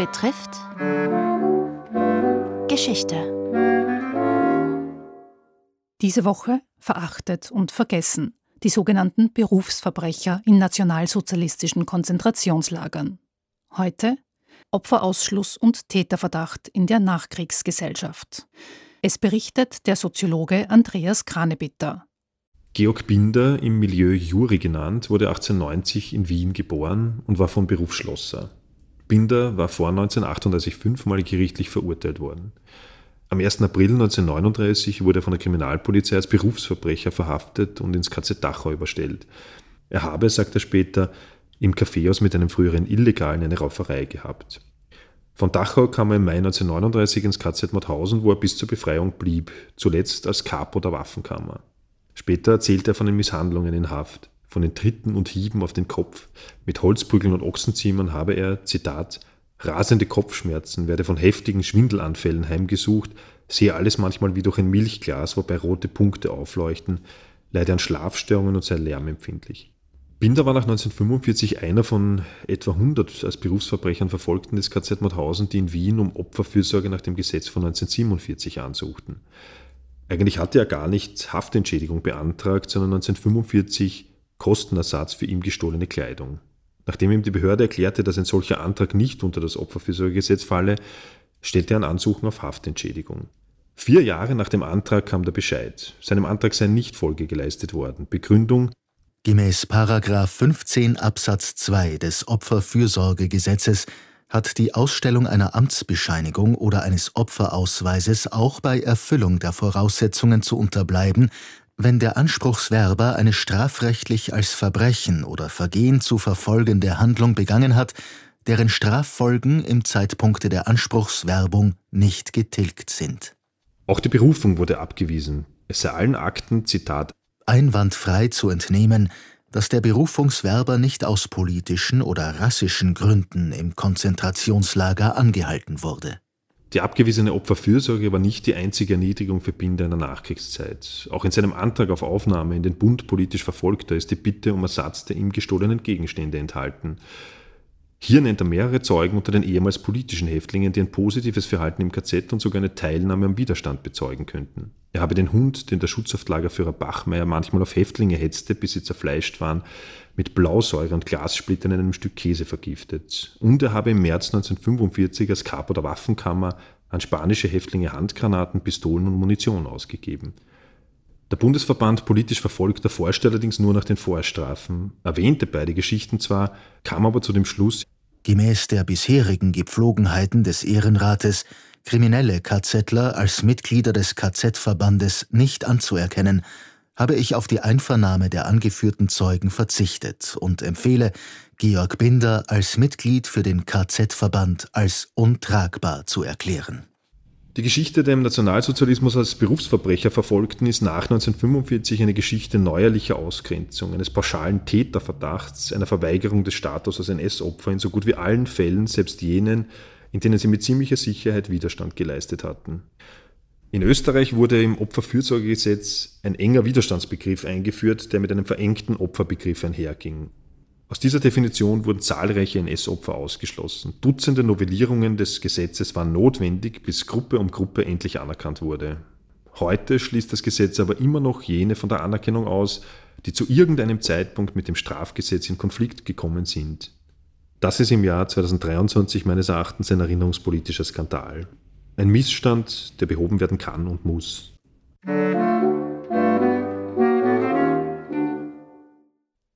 betrifft Geschichte. Diese Woche verachtet und vergessen die sogenannten Berufsverbrecher in nationalsozialistischen Konzentrationslagern. Heute Opferausschluss und Täterverdacht in der Nachkriegsgesellschaft. Es berichtet der Soziologe Andreas Kranebitter. Georg Binder, im Milieu Juri genannt, wurde 1890 in Wien geboren und war von Beruf Schlosser. Binder war vor 1938 fünfmal gerichtlich verurteilt worden. Am 1. April 1939 wurde er von der Kriminalpolizei als Berufsverbrecher verhaftet und ins KZ Dachau überstellt. Er habe, sagt er später, im Kaffeehaus mit einem früheren Illegalen eine Rauferei gehabt. Von Dachau kam er im Mai 1939 ins KZ Mauthausen, wo er bis zur Befreiung blieb, zuletzt als Capo der Waffenkammer. Später erzählte er von den Misshandlungen in Haft, von den Tritten und Hieben auf den Kopf. Mit Holzprügeln und Ochsenziehern habe er, Zitat, rasende Kopfschmerzen, werde von heftigen Schwindelanfällen heimgesucht, sehe alles manchmal wie durch ein Milchglas, wobei rote Punkte aufleuchten, leide an Schlafstörungen und sei lärmempfindlich. Binder war nach 1945 einer von etwa 100 als Berufsverbrechern Verfolgten des KZ Mauthausen, die in Wien um Opferfürsorge nach dem Gesetz von 1947 ansuchten. Eigentlich hatte er gar nicht Haftentschädigung beantragt, sondern 1945 Kostenersatz für ihm gestohlene Kleidung. Nachdem ihm die Behörde erklärte, dass ein solcher Antrag nicht unter das Opferfürsorgegesetz falle, stellte er ein Ansuchen auf Haftentschädigung. Vier Jahre nach dem Antrag kam der Bescheid. Seinem Antrag sei nicht Folge geleistet worden. Begründung Gemäß 15 Absatz 2 des Opferfürsorgegesetzes hat die Ausstellung einer Amtsbescheinigung oder eines Opferausweises auch bei Erfüllung der Voraussetzungen zu unterbleiben, wenn der Anspruchswerber eine strafrechtlich als Verbrechen oder Vergehen zu verfolgende Handlung begangen hat, deren Straffolgen im Zeitpunkte der Anspruchswerbung nicht getilgt sind. Auch die Berufung wurde abgewiesen. Es sei allen Akten, Zitat, einwandfrei zu entnehmen, dass der Berufungswerber nicht aus politischen oder rassischen Gründen im Konzentrationslager angehalten wurde. Die abgewiesene Opferfürsorge war nicht die einzige Erniedrigung für Binder in der Nachkriegszeit. Auch in seinem Antrag auf Aufnahme in den Bund politisch Verfolgter ist die Bitte um Ersatz der ihm gestohlenen Gegenstände enthalten. Hier nennt er mehrere Zeugen unter den ehemals politischen Häftlingen, die ein positives Verhalten im KZ und sogar eine Teilnahme am Widerstand bezeugen könnten. Er habe den Hund, den der Schutzhaftlagerführer Bachmeier manchmal auf Häftlinge hetzte, bis sie zerfleischt waren, mit Blausäure und Glassplittern in einem Stück Käse vergiftet. Und er habe im März 1945 als Kapo der Waffenkammer an spanische Häftlinge Handgranaten, Pistolen und Munition ausgegeben. Der Bundesverband politisch Verfolgter forschte allerdings nur nach den Vorstrafen, erwähnte beide Geschichten zwar, kam aber zu dem Schluss, Gemäß der bisherigen Gepflogenheiten des Ehrenrates kriminelle KZler als Mitglieder des KZ-Verbandes nicht anzuerkennen, habe ich auf die Einvernahme der angeführten Zeugen verzichtet und empfehle, Georg Binder als Mitglied für den KZ-Verband als untragbar zu erklären. Die Geschichte der im Nationalsozialismus als Berufsverbrecher Verfolgten ist nach 1945 eine Geschichte neuerlicher Ausgrenzung, eines pauschalen Täterverdachts, einer Verweigerung des Status als NS-Opfer in so gut wie allen Fällen, selbst jenen, in denen sie mit ziemlicher Sicherheit Widerstand geleistet hatten. In Österreich wurde im Opferfürsorgegesetz ein enger Widerstandsbegriff eingeführt, der mit einem verengten Opferbegriff einherging. Aus dieser Definition wurden zahlreiche NS-Opfer ausgeschlossen. Dutzende Novellierungen des Gesetzes waren notwendig, bis Gruppe um Gruppe endlich anerkannt wurde. Heute schließt das Gesetz aber immer noch jene von der Anerkennung aus, die zu irgendeinem Zeitpunkt mit dem Strafgesetz in Konflikt gekommen sind. Das ist im Jahr 2023 meines Erachtens ein erinnerungspolitischer Skandal. Ein Missstand, der behoben werden kann und muss.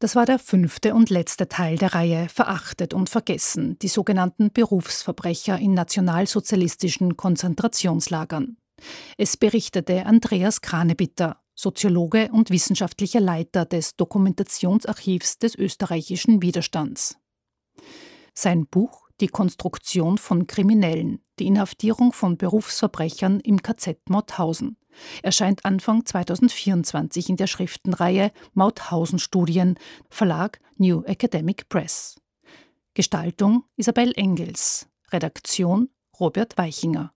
Das war der fünfte und letzte Teil der Reihe Verachtet und Vergessen, die sogenannten Berufsverbrecher in nationalsozialistischen Konzentrationslagern. Es berichtete Andreas Kranebitter, Soziologe und wissenschaftlicher Leiter des Dokumentationsarchivs des österreichischen Widerstands. Sein Buch Die Konstruktion von Kriminellen, die Inhaftierung von Berufsverbrechern im KZ Mauthausen erscheint Anfang 2024 in der Schriftenreihe Mauthausen-Studien, Verlag New Academic Press. Gestaltung Isabel Engels, Redaktion Robert Weichinger.